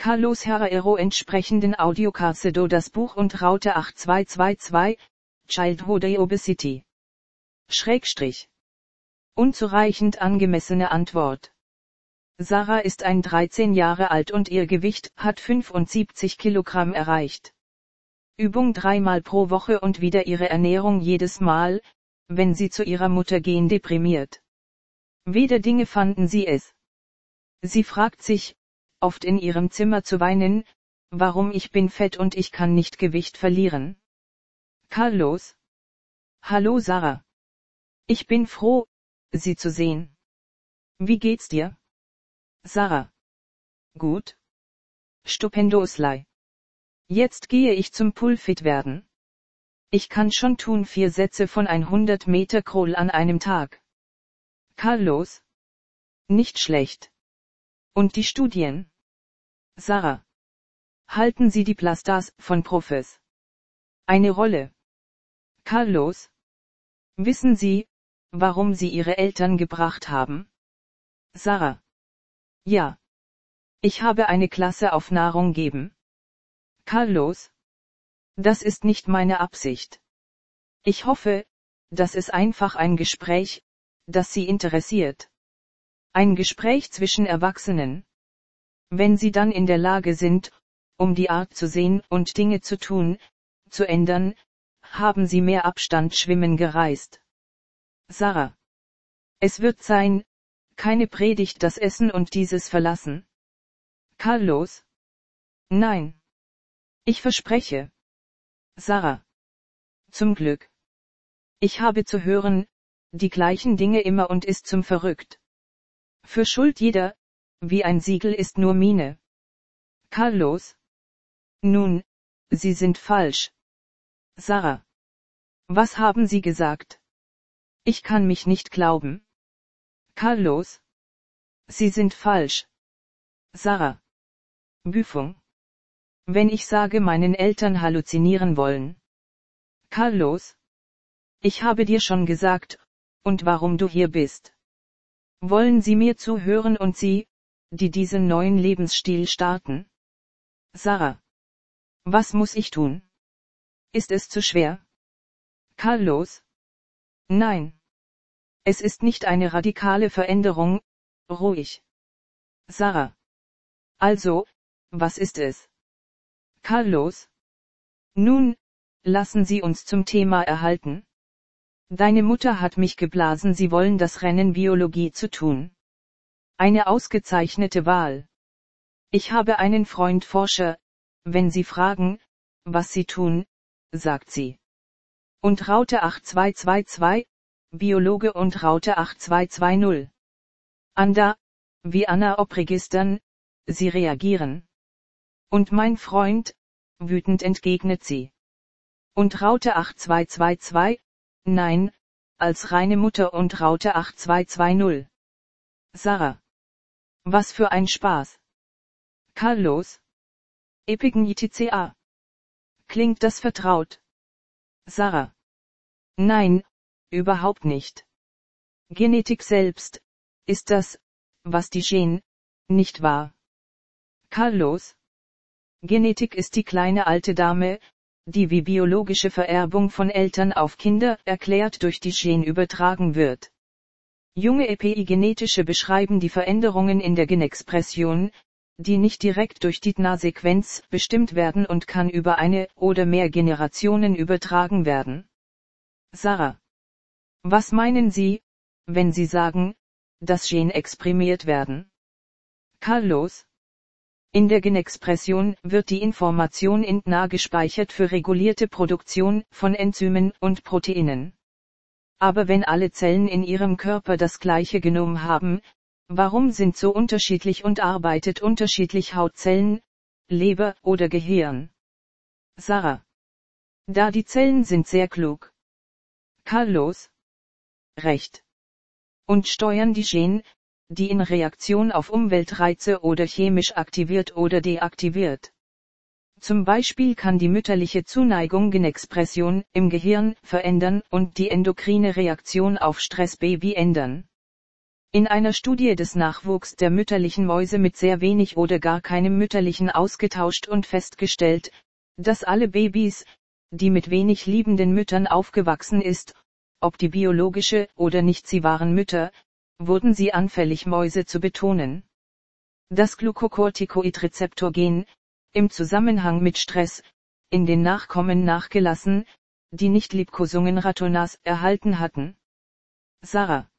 Carlos Herrero entsprechenden Audiocarcedo das Buch und Raute 8222, Childhood Obesity. Schrägstrich. Unzureichend angemessene Antwort. Sarah ist ein 13 Jahre alt und ihr Gewicht hat 75 Kilogramm erreicht. Übung dreimal pro Woche und wieder ihre Ernährung jedes Mal, wenn sie zu ihrer Mutter gehen deprimiert. Weder Dinge fanden sie es. Sie fragt sich, oft in ihrem Zimmer zu weinen, warum ich bin fett und ich kann nicht Gewicht verlieren. Carlos. Hallo Sarah. Ich bin froh, Sie zu sehen. Wie geht's dir? Sarah. Gut. Stupendoslei. Jetzt gehe ich zum Pulfit werden. Ich kann schon tun vier Sätze von 100 Meter Kroll an einem Tag. Carlos. Nicht schlecht. Und die Studien? Sarah. Halten Sie die Plastas von Profes. Eine Rolle. Carlos. Wissen Sie, warum Sie Ihre Eltern gebracht haben? Sarah. Ja. Ich habe eine Klasse auf Nahrung geben. Carlos? Das ist nicht meine Absicht. Ich hoffe, dass es einfach ein Gespräch, das Sie interessiert. Ein Gespräch zwischen Erwachsenen. Wenn Sie dann in der Lage sind, um die Art zu sehen und Dinge zu tun, zu ändern, haben Sie mehr Abstand schwimmen gereist. Sarah. Es wird sein, keine Predigt das Essen und dieses verlassen. Carlos? Nein. Ich verspreche. Sarah. Zum Glück. Ich habe zu hören, die gleichen Dinge immer und ist zum verrückt. Für Schuld jeder, wie ein Siegel ist nur Mine. Carlos? Nun, Sie sind falsch. Sarah. Was haben Sie gesagt? Ich kann mich nicht glauben. Carlos? Sie sind falsch. Sarah. Büfung. Wenn ich sage meinen Eltern halluzinieren wollen. Carlos? Ich habe dir schon gesagt, und warum du hier bist. Wollen Sie mir zuhören und Sie, die diesen neuen Lebensstil starten? Sarah. Was muss ich tun? Ist es zu schwer? Carlos? Nein. Es ist nicht eine radikale Veränderung, ruhig. Sarah. Also, was ist es? Carlos? Nun, lassen Sie uns zum Thema erhalten. Deine Mutter hat mich geblasen, Sie wollen das Rennen Biologie zu tun. Eine ausgezeichnete Wahl. Ich habe einen Freund Forscher, wenn Sie fragen, was Sie tun, sagt sie. Und Raute 8222, Biologe und Raute 8220. Anda, wie Anna ob Registern, sie reagieren. Und mein Freund, wütend entgegnet sie. Und Raute 8222, nein, als reine Mutter und Raute 8220. Sarah. Was für ein Spaß. Carlos. Epignitica. Klingt das vertraut? Sarah. Nein, Überhaupt nicht. Genetik selbst, ist das, was die Gen, nicht wahr? Carlos? Genetik ist die kleine alte Dame, die wie biologische Vererbung von Eltern auf Kinder erklärt durch die Gen übertragen wird. Junge epigenetische beschreiben die Veränderungen in der Genexpression, die nicht direkt durch die DNA-Sequenz bestimmt werden und kann über eine oder mehr Generationen übertragen werden. Sarah was meinen Sie, wenn Sie sagen, dass Gen exprimiert werden? Carlos? In der Genexpression wird die Information in DNA gespeichert für regulierte Produktion von Enzymen und Proteinen. Aber wenn alle Zellen in ihrem Körper das gleiche Genom haben, warum sind so unterschiedlich und arbeitet unterschiedlich Hautzellen, Leber oder Gehirn? Sarah. Da die Zellen sind sehr klug. Carlos? Recht. Und steuern die Gene, die in Reaktion auf Umweltreize oder chemisch aktiviert oder deaktiviert. Zum Beispiel kann die mütterliche Zuneigung Genexpression im Gehirn verändern und die endokrine Reaktion auf Stress Baby ändern. In einer Studie des Nachwuchs der mütterlichen Mäuse mit sehr wenig oder gar keinem mütterlichen ausgetauscht und festgestellt, dass alle Babys, die mit wenig liebenden Müttern aufgewachsen ist, ob die biologische oder nicht sie waren Mütter, wurden sie anfällig Mäuse zu betonen. Das Glucocorticoid-Rezeptor-Gen, im Zusammenhang mit Stress, in den Nachkommen nachgelassen, die nicht Liebkosungen Ratonas erhalten hatten. Sarah.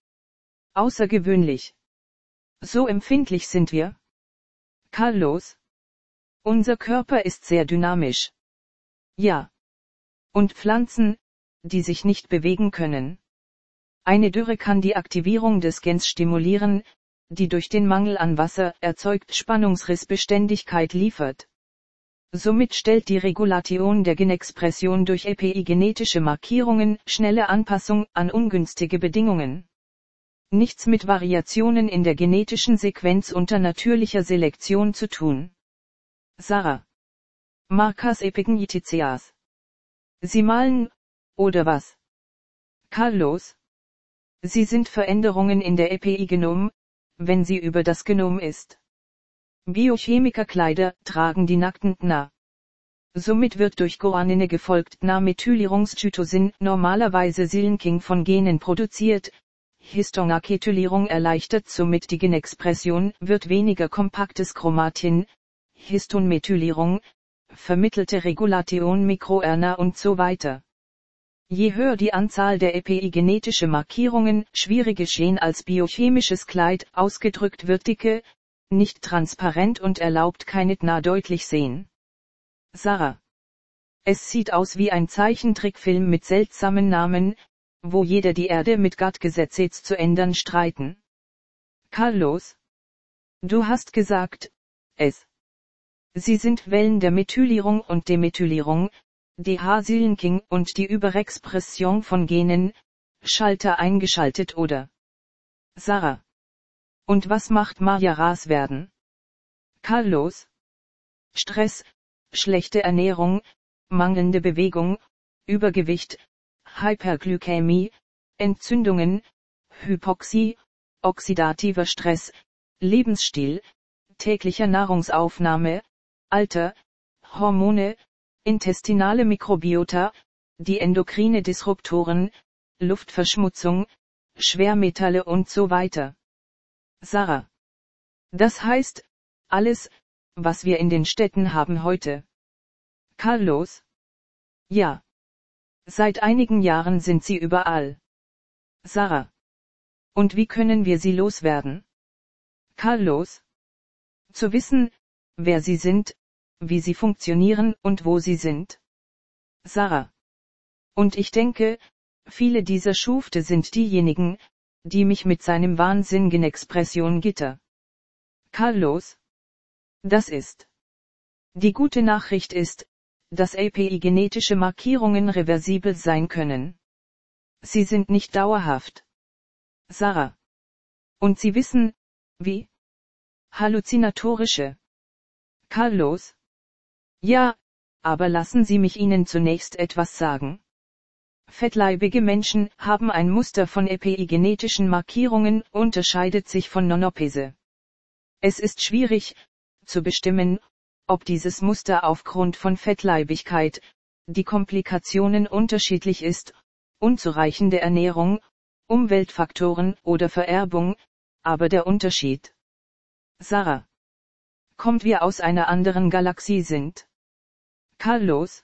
Außergewöhnlich. So empfindlich sind wir. Carlos. Unser Körper ist sehr dynamisch. Ja. Und Pflanzen, die sich nicht bewegen können. Eine Dürre kann die Aktivierung des Gens stimulieren, die durch den Mangel an Wasser erzeugt Spannungsrissbeständigkeit liefert. Somit stellt die Regulation der Genexpression durch epigenetische Markierungen schnelle Anpassung an ungünstige Bedingungen. Nichts mit Variationen in der genetischen Sequenz unter natürlicher Selektion zu tun. Sarah. Markas epigeneticeas. Sie malen, oder was? Carlos. Sie sind Veränderungen in der Epigenom, wenn sie über das Genom ist. Biochemikerkleider tragen die nackten TNA. Somit wird durch Guanine gefolgt NA-Methylierungscytosin normalerweise Sillenking von Genen produziert. Histonaketylierung erleichtert somit die Genexpression, wird weniger kompaktes Chromatin, Histonmethylierung, vermittelte Regulation MikroRNA und so weiter. Je höher die Anzahl der epigenetische Markierungen, schwierige Gen als biochemisches Kleid, ausgedrückt wird dicke, nicht transparent und erlaubt keine TNA deutlich sehen. Sarah. Es sieht aus wie ein Zeichentrickfilm mit seltsamen Namen, wo jeder die Erde mit Gattgesetze zu ändern streiten. Carlos. Du hast gesagt, es. Sie sind Wellen der Methylierung und Demethylierung, DH-Silenking und die Überexpression von Genen, Schalter eingeschaltet oder. Sarah. Und was macht Majaras werden? Carlos? Stress, schlechte Ernährung, mangelnde Bewegung, Übergewicht, Hyperglykämie, Entzündungen, Hypoxie, oxidativer Stress, Lebensstil, täglicher Nahrungsaufnahme, Alter, Hormone, intestinale Mikrobiota, die endokrine Disruptoren, Luftverschmutzung, Schwermetalle und so weiter. Sarah. Das heißt, alles, was wir in den Städten haben heute. Carlos? Ja. Seit einigen Jahren sind sie überall. Sarah. Und wie können wir sie loswerden? Carlos? Zu wissen, wer sie sind, wie sie funktionieren und wo sie sind. Sarah. Und ich denke, viele dieser Schufte sind diejenigen, die mich mit seinem Wahnsinn Expression gitter. Carlos? Das ist. Die gute Nachricht ist, dass API-genetische Markierungen reversibel sein können. Sie sind nicht dauerhaft. Sarah. Und Sie wissen, wie? Halluzinatorische. Carlos? Ja, aber lassen Sie mich Ihnen zunächst etwas sagen. Fettleibige Menschen haben ein Muster von epigenetischen Markierungen, unterscheidet sich von Nonopese. Es ist schwierig, zu bestimmen, ob dieses Muster aufgrund von Fettleibigkeit, die Komplikationen unterschiedlich ist, unzureichende Ernährung, Umweltfaktoren oder Vererbung, aber der Unterschied. Sarah. Kommt wir aus einer anderen Galaxie sind. Carlos.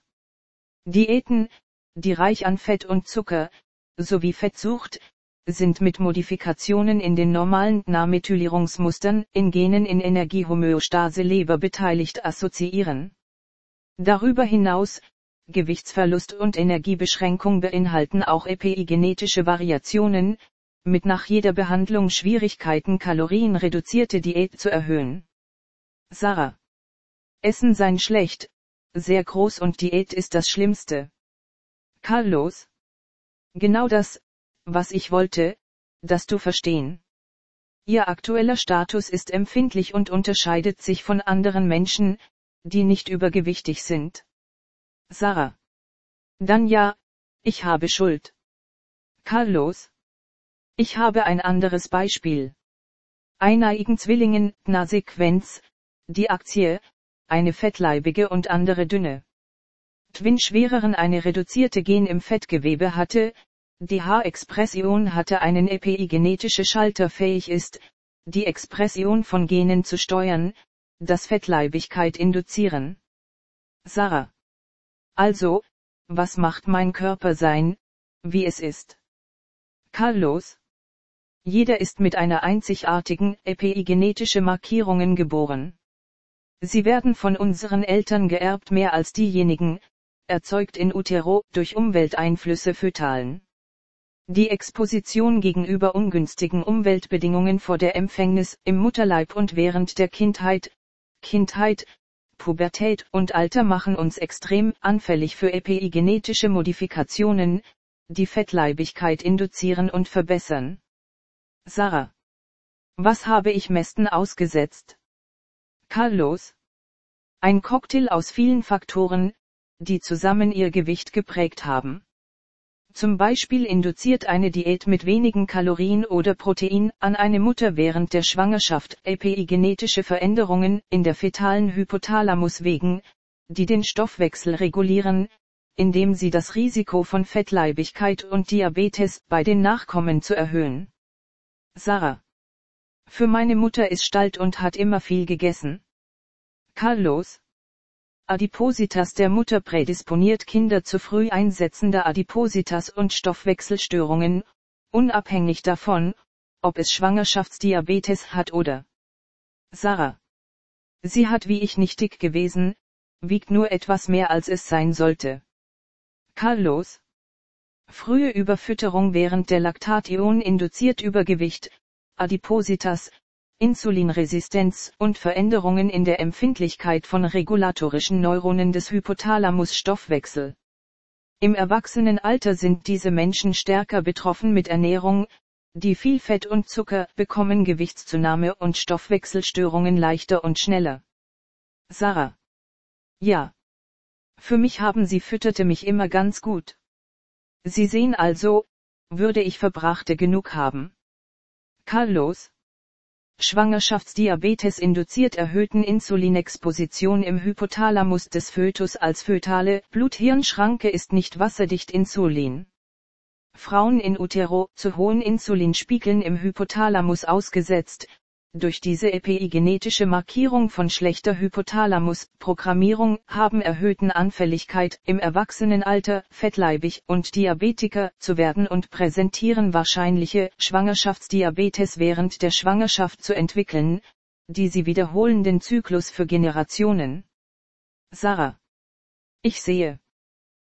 Diäten, die reich an Fett und Zucker, sowie Fettsucht, sind mit Modifikationen in den normalen Nahmethylierungsmustern in Genen in Energiehomöostase Leber beteiligt assoziieren. Darüber hinaus, Gewichtsverlust und Energiebeschränkung beinhalten auch epigenetische Variationen, mit nach jeder Behandlung Schwierigkeiten kalorienreduzierte Diät zu erhöhen. Sarah. Essen sein schlecht, sehr groß und Diät ist das Schlimmste. Carlos? Genau das, was ich wollte, dass du verstehen. Ihr aktueller Status ist empfindlich und unterscheidet sich von anderen Menschen, die nicht übergewichtig sind. Sarah. Dann ja, ich habe Schuld. Carlos. Ich habe ein anderes Beispiel. eineigen Zwillingen, Na-Sequenz, die Aktie, eine fettleibige und andere dünne. Twin schwereren eine reduzierte Gen im Fettgewebe hatte, die H-Expression hatte einen epigenetische Schalter fähig ist, die Expression von Genen zu steuern, das Fettleibigkeit induzieren. Sarah. Also, was macht mein Körper sein, wie es ist? Carlos. Jeder ist mit einer einzigartigen, epigenetische Markierungen geboren. Sie werden von unseren Eltern geerbt mehr als diejenigen, erzeugt in utero, durch Umwelteinflüsse fötalen. Die Exposition gegenüber ungünstigen Umweltbedingungen vor der Empfängnis, im Mutterleib und während der Kindheit, Kindheit, Pubertät und Alter machen uns extrem anfällig für epigenetische Modifikationen, die Fettleibigkeit induzieren und verbessern. Sarah. Was habe ich mesten ausgesetzt? Carlos. Ein Cocktail aus vielen Faktoren, die zusammen ihr Gewicht geprägt haben. Zum Beispiel induziert eine Diät mit wenigen Kalorien oder Protein an eine Mutter während der Schwangerschaft epigenetische Veränderungen in der fetalen Hypothalamus wegen, die den Stoffwechsel regulieren, indem sie das Risiko von Fettleibigkeit und Diabetes bei den Nachkommen zu erhöhen. Sarah. Für meine Mutter ist Stalt und hat immer viel gegessen. Carlos. Adipositas der Mutter prädisponiert Kinder zu früh einsetzender Adipositas und Stoffwechselstörungen, unabhängig davon, ob es Schwangerschaftsdiabetes hat oder. Sarah. Sie hat wie ich nicht dick gewesen, wiegt nur etwas mehr als es sein sollte. Carlos. Frühe Überfütterung während der Laktation induziert Übergewicht, Adipositas, Insulinresistenz und Veränderungen in der Empfindlichkeit von regulatorischen Neuronen des Hypothalamus-Stoffwechsel. Im Erwachsenenalter sind diese Menschen stärker betroffen mit Ernährung, die viel Fett und Zucker bekommen Gewichtszunahme und Stoffwechselstörungen leichter und schneller. Sarah. Ja. Für mich haben sie fütterte mich immer ganz gut. Sie sehen also, würde ich Verbrachte genug haben. Carlos. Schwangerschaftsdiabetes induziert erhöhten Insulinexposition im Hypothalamus des Fötus als fötale Blut-Hirn-Schranke ist nicht wasserdicht Insulin. Frauen in Utero zu hohen Insulinspiegeln im Hypothalamus ausgesetzt, durch diese epigenetische Markierung von schlechter Hypothalamus-Programmierung haben erhöhten Anfälligkeit im Erwachsenenalter, fettleibig und Diabetiker zu werden und präsentieren wahrscheinliche Schwangerschaftsdiabetes während der Schwangerschaft zu entwickeln, die sie wiederholenden Zyklus für Generationen. Sarah. Ich sehe.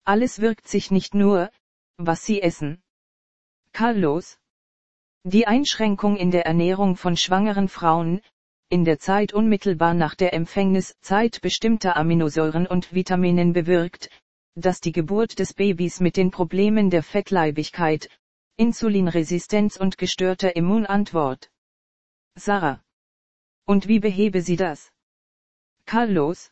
Alles wirkt sich nicht nur, was sie essen. Carlos. Die Einschränkung in der Ernährung von schwangeren Frauen, in der Zeit unmittelbar nach der Empfängnis Zeit bestimmter Aminosäuren und Vitaminen bewirkt, dass die Geburt des Babys mit den Problemen der Fettleibigkeit, Insulinresistenz und gestörter Immunantwort. Sarah. Und wie behebe sie das? Carlos.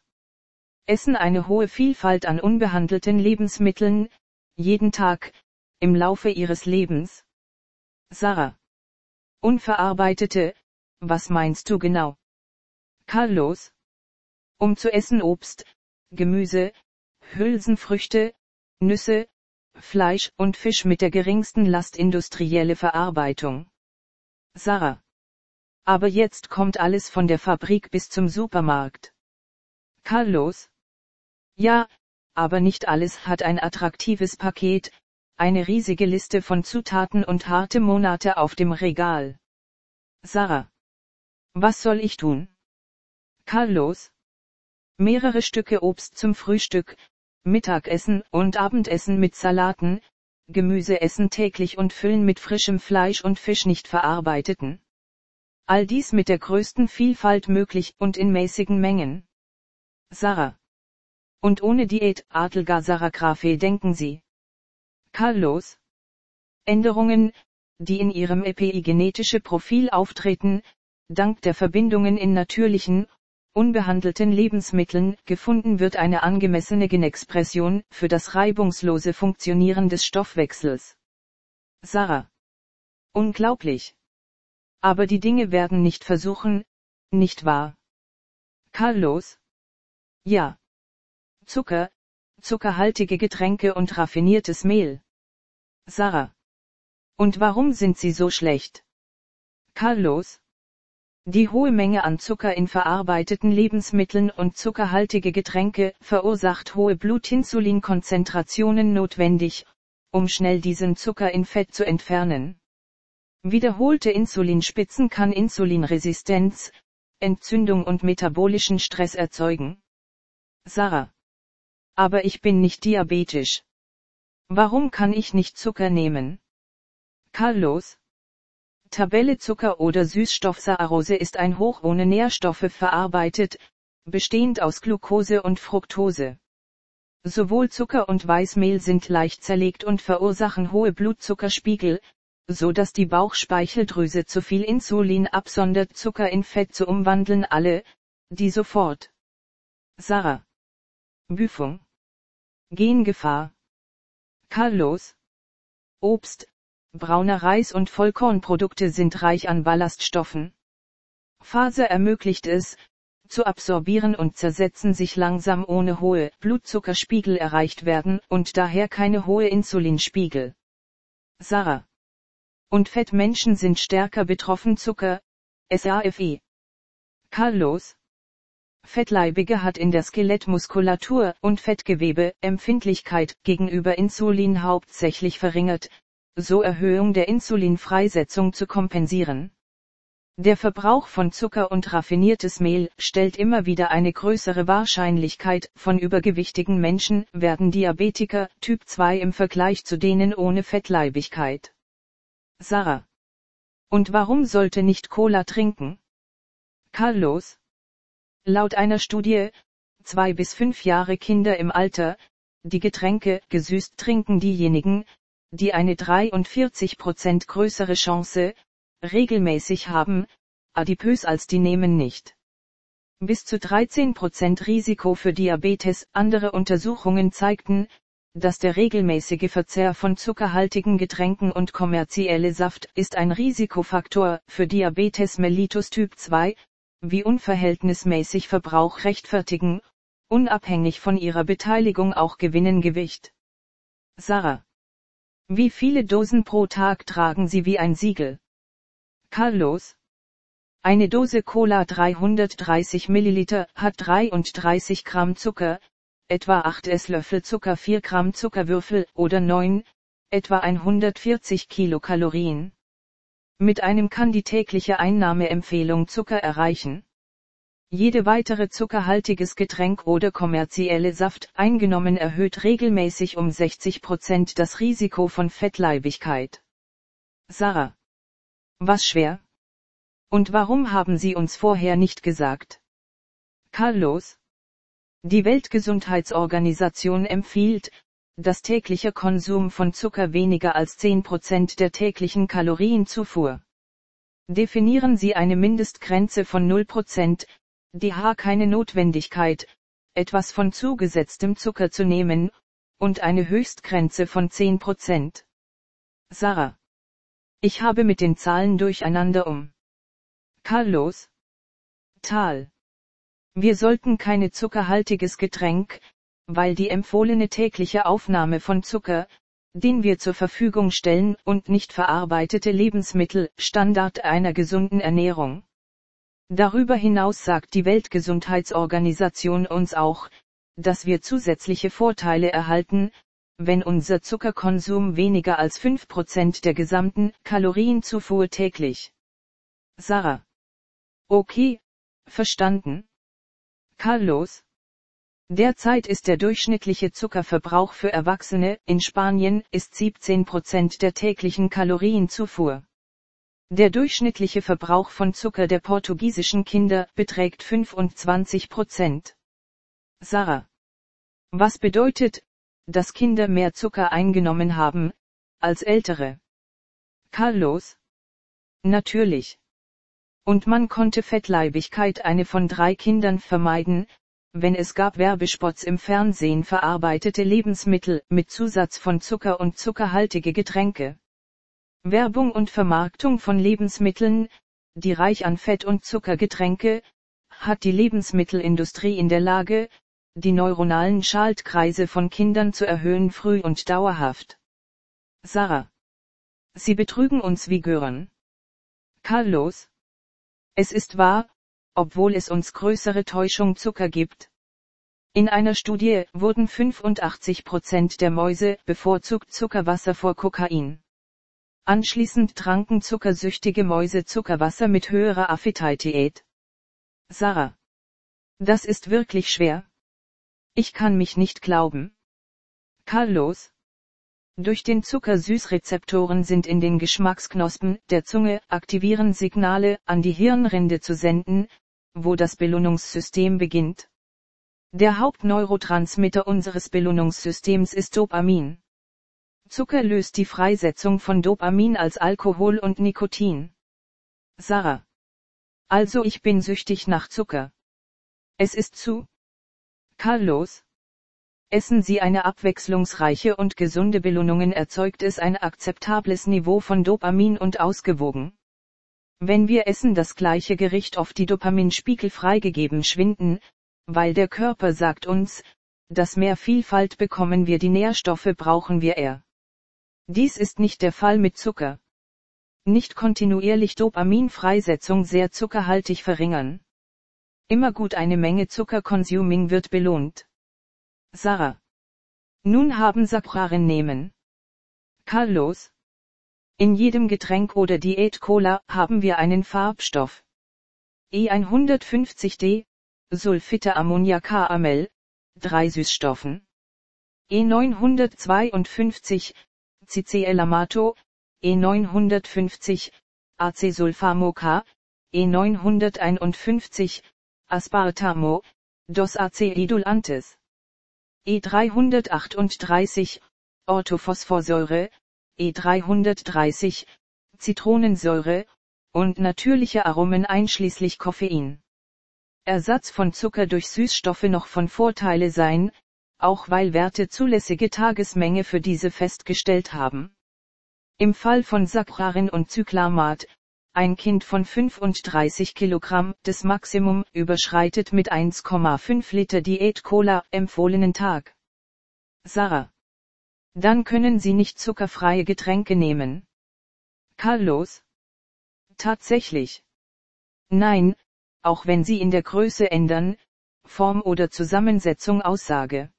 Essen eine hohe Vielfalt an unbehandelten Lebensmitteln, jeden Tag, im Laufe ihres Lebens. Sarah. Unverarbeitete, was meinst du genau? Carlos? Um zu essen Obst, Gemüse, Hülsenfrüchte, Nüsse, Fleisch und Fisch mit der geringsten Last industrielle Verarbeitung. Sarah. Aber jetzt kommt alles von der Fabrik bis zum Supermarkt. Carlos? Ja, aber nicht alles hat ein attraktives Paket, eine riesige Liste von Zutaten und harte Monate auf dem Regal. Sarah. Was soll ich tun? Carlos. Mehrere Stücke Obst zum Frühstück, Mittagessen und Abendessen mit Salaten, Gemüse essen täglich und füllen mit frischem Fleisch und Fisch nicht verarbeiteten. All dies mit der größten Vielfalt möglich und in mäßigen Mengen. Sarah. Und ohne Diät, Adelgar Sarah Grafe denken Sie. Carlos. Änderungen, die in ihrem epigenetische Profil auftreten, dank der Verbindungen in natürlichen, unbehandelten Lebensmitteln gefunden wird eine angemessene Genexpression für das reibungslose Funktionieren des Stoffwechsels. Sarah. Unglaublich. Aber die Dinge werden nicht versuchen, nicht wahr? Carlos? Ja. Zucker, zuckerhaltige Getränke und raffiniertes Mehl. Sarah. Und warum sind sie so schlecht? Carlos? Die hohe Menge an Zucker in verarbeiteten Lebensmitteln und zuckerhaltige Getränke verursacht hohe Blutinsulinkonzentrationen notwendig, um schnell diesen Zucker in Fett zu entfernen. Wiederholte Insulinspitzen kann Insulinresistenz, Entzündung und metabolischen Stress erzeugen. Sarah. Aber ich bin nicht diabetisch. Warum kann ich nicht Zucker nehmen? Carlos? Tabelle Zucker oder Süßstoffsaccharose ist ein Hoch ohne Nährstoffe verarbeitet, bestehend aus Glucose und Fructose. Sowohl Zucker und Weißmehl sind leicht zerlegt und verursachen hohe Blutzuckerspiegel, so dass die Bauchspeicheldrüse zu viel Insulin absondert Zucker in Fett zu umwandeln alle, die sofort. Sarah. Büfung. Gengefahr. Carlos. Obst, Brauner Reis und Vollkornprodukte sind reich an Ballaststoffen. Phase ermöglicht es, zu absorbieren und zersetzen sich langsam ohne hohe Blutzuckerspiegel erreicht werden und daher keine hohe Insulinspiegel. Sarah. Und Fettmenschen sind stärker betroffen Zucker, SAFE. Carlos. Fettleibige hat in der Skelettmuskulatur und Fettgewebe Empfindlichkeit gegenüber Insulin hauptsächlich verringert, so Erhöhung der Insulinfreisetzung zu kompensieren. Der Verbrauch von Zucker und raffiniertes Mehl stellt immer wieder eine größere Wahrscheinlichkeit von übergewichtigen Menschen werden Diabetiker Typ 2 im Vergleich zu denen ohne Fettleibigkeit. Sarah. Und warum sollte nicht Cola trinken? Carlos. Laut einer Studie, zwei bis fünf Jahre Kinder im Alter, die Getränke gesüßt trinken diejenigen, die eine 43% größere Chance, regelmäßig haben, adipös als die nehmen nicht. Bis zu 13% Risiko für Diabetes. Andere Untersuchungen zeigten, dass der regelmäßige Verzehr von zuckerhaltigen Getränken und kommerzielle Saft ist ein Risikofaktor für Diabetes mellitus Typ 2, wie unverhältnismäßig Verbrauch rechtfertigen, unabhängig von ihrer Beteiligung auch gewinnen Gewicht. Sarah wie viele Dosen pro Tag tragen Sie wie ein Siegel? Carlos? Eine Dose Cola 330 Milliliter hat 33 Gramm Zucker, etwa 8 Esslöffel Zucker 4 Gramm Zuckerwürfel oder 9, etwa 140 Kilokalorien. Mit einem kann die tägliche Einnahmeempfehlung Zucker erreichen jede weitere zuckerhaltiges Getränk oder kommerzielle Saft eingenommen erhöht regelmäßig um 60 Prozent das Risiko von Fettleibigkeit. Sarah. Was schwer? Und warum haben Sie uns vorher nicht gesagt? Carlos. Die Weltgesundheitsorganisation empfiehlt, dass täglicher Konsum von Zucker weniger als 10 Prozent der täglichen Kalorienzufuhr. Definieren Sie eine Mindestgrenze von 0 Prozent, die H keine Notwendigkeit, etwas von zugesetztem Zucker zu nehmen, und eine Höchstgrenze von 10%. Sarah. Ich habe mit den Zahlen durcheinander um. Carlos. Tal. Wir sollten keine zuckerhaltiges Getränk, weil die empfohlene tägliche Aufnahme von Zucker, den wir zur Verfügung stellen und nicht verarbeitete Lebensmittel, Standard einer gesunden Ernährung. Darüber hinaus sagt die Weltgesundheitsorganisation uns auch, dass wir zusätzliche Vorteile erhalten, wenn unser Zuckerkonsum weniger als 5% der gesamten Kalorienzufuhr täglich. Sarah. Okay, verstanden. Carlos. Derzeit ist der durchschnittliche Zuckerverbrauch für Erwachsene in Spanien ist 17% der täglichen Kalorienzufuhr. Der durchschnittliche Verbrauch von Zucker der portugiesischen Kinder beträgt 25 Prozent. Sarah. Was bedeutet, dass Kinder mehr Zucker eingenommen haben, als ältere? Carlos. Natürlich. Und man konnte Fettleibigkeit eine von drei Kindern vermeiden, wenn es gab Werbespots im Fernsehen verarbeitete Lebensmittel mit Zusatz von Zucker und zuckerhaltige Getränke. Werbung und Vermarktung von Lebensmitteln, die reich an Fett und Zuckergetränke, hat die Lebensmittelindustrie in der Lage, die neuronalen Schaltkreise von Kindern zu erhöhen früh und dauerhaft. Sarah. Sie betrügen uns wie Gören. Carlos. Es ist wahr, obwohl es uns größere Täuschung Zucker gibt. In einer Studie wurden 85 Prozent der Mäuse bevorzugt Zuckerwasser vor Kokain. Anschließend tranken zuckersüchtige Mäuse Zuckerwasser mit höherer Appetität. Sarah. Das ist wirklich schwer. Ich kann mich nicht glauben. Carlos. Durch den Zuckersüßrezeptoren sind in den Geschmacksknospen der Zunge aktivieren Signale an die Hirnrinde zu senden, wo das Belohnungssystem beginnt. Der Hauptneurotransmitter unseres Belohnungssystems ist Dopamin. Zucker löst die Freisetzung von Dopamin als Alkohol und Nikotin. Sarah. Also ich bin süchtig nach Zucker. Es ist zu. Carlos. Essen Sie eine abwechslungsreiche und gesunde Belohnungen erzeugt es ein akzeptables Niveau von Dopamin und ausgewogen. Wenn wir essen das gleiche Gericht oft die Dopaminspiegel freigegeben schwinden, weil der Körper sagt uns, dass mehr Vielfalt bekommen wir die Nährstoffe brauchen wir eher. Dies ist nicht der Fall mit Zucker. Nicht kontinuierlich Dopaminfreisetzung sehr zuckerhaltig verringern. Immer gut eine Menge Zucker-Consuming wird belohnt. Sarah. Nun haben Saccharine nehmen. Carlos. In jedem Getränk oder Diät-Cola haben wir einen Farbstoff. E150D, Sulfite Ammoniakamel, drei Süßstoffen. E952, CCL-Amato, E950, Acesulfamo-K, E951, Aspartamo, Dos Aceidulantes. E338, Orthophosphorsäure, E330, Zitronensäure, und natürliche Aromen einschließlich Koffein. Ersatz von Zucker durch Süßstoffe noch von Vorteile sein, auch weil Werte zulässige Tagesmenge für diese festgestellt haben. Im Fall von Saccharin und Zyklamat, ein Kind von 35 Kilogramm des Maximum überschreitet mit 1,5 Liter Diät-Cola empfohlenen Tag. Sarah. Dann können Sie nicht zuckerfreie Getränke nehmen. Carlos. Tatsächlich. Nein, auch wenn Sie in der Größe ändern, Form oder Zusammensetzung Aussage.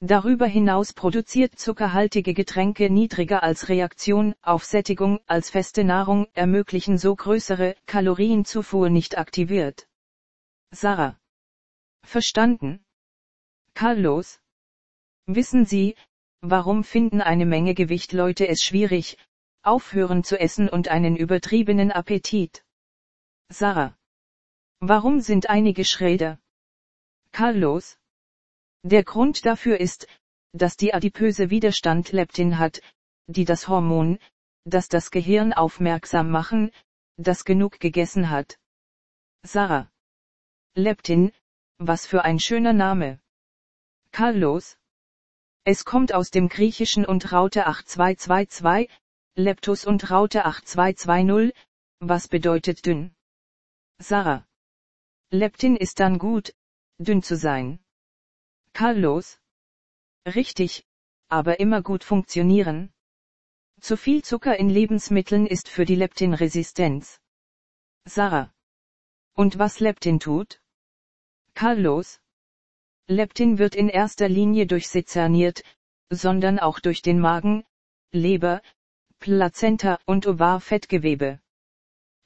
Darüber hinaus produziert zuckerhaltige Getränke niedriger als Reaktion auf Sättigung als feste Nahrung ermöglichen so größere Kalorienzufuhr nicht aktiviert. Sarah. Verstanden. Carlos. Wissen Sie, warum finden eine Menge Gewicht-Leute es schwierig, aufhören zu essen und einen übertriebenen Appetit? Sarah. Warum sind einige Schräder? Carlos. Der Grund dafür ist, dass die adipöse Widerstand Leptin hat, die das Hormon, das das Gehirn aufmerksam machen, das genug gegessen hat. Sarah. Leptin, was für ein schöner Name. Carlos. Es kommt aus dem Griechischen und Raute 8222, Leptus und Raute 8220, was bedeutet dünn. Sarah. Leptin ist dann gut, dünn zu sein. Carlos? Richtig, aber immer gut funktionieren. Zu viel Zucker in Lebensmitteln ist für die Leptinresistenz. Sarah. Und was Leptin tut? Carlos? Leptin wird in erster Linie durch sezerniert, sondern auch durch den Magen, Leber, Plazenta und Ovarfettgewebe